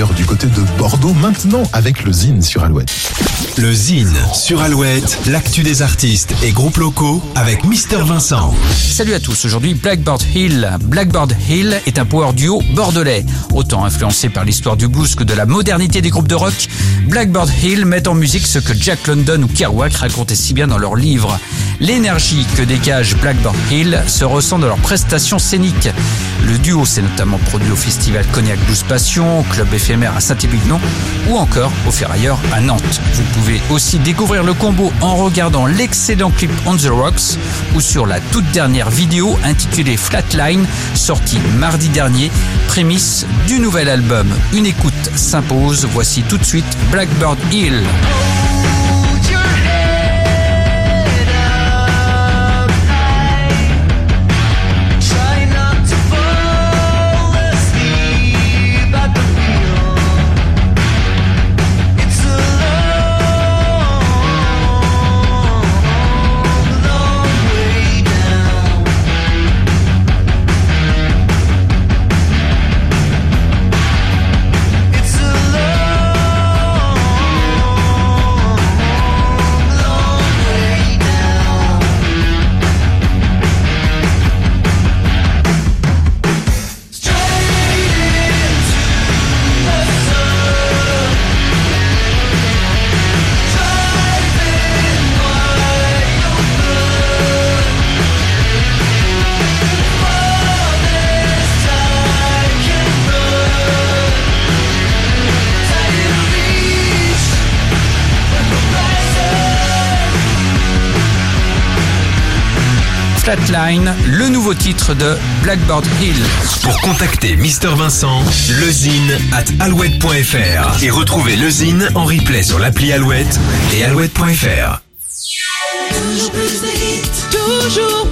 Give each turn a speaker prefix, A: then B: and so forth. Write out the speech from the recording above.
A: d'ailleurs du côté de Bordeaux maintenant avec le Zine sur Alouette.
B: Le Zine sur Alouette, l'actu des artistes et groupes locaux avec Mister Vincent.
C: Salut à tous, aujourd'hui Blackbird Hill. Blackbird Hill est un power duo bordelais. Autant influencé par l'histoire du blues que de la modernité des groupes de rock, Blackbird Hill met en musique ce que Jack London ou Kerouac racontaient si bien dans leurs livres. L'énergie que dégage Blackbird Hill se ressent dans leurs prestations scéniques. Le duo s'est notamment produit au festival Cognac Blues Passion, club éphémère à Saint-Émilion ou encore au Ferrailleur à Nantes. Vous pouvez aussi découvrir le combo en regardant l'excellent clip On the Rocks ou sur la toute dernière vidéo intitulée Flatline, sortie mardi dernier, prémisse du nouvel album. Une écoute s'impose. Voici tout de suite Blackbird Hill. Flatline, le nouveau titre de Blackbird Hill.
B: Pour contacter Mister Vincent, lezine at alouette.fr et retrouver lezine en replay sur l'appli Alouette et alouette.fr.
D: Toujours plus de hits, toujours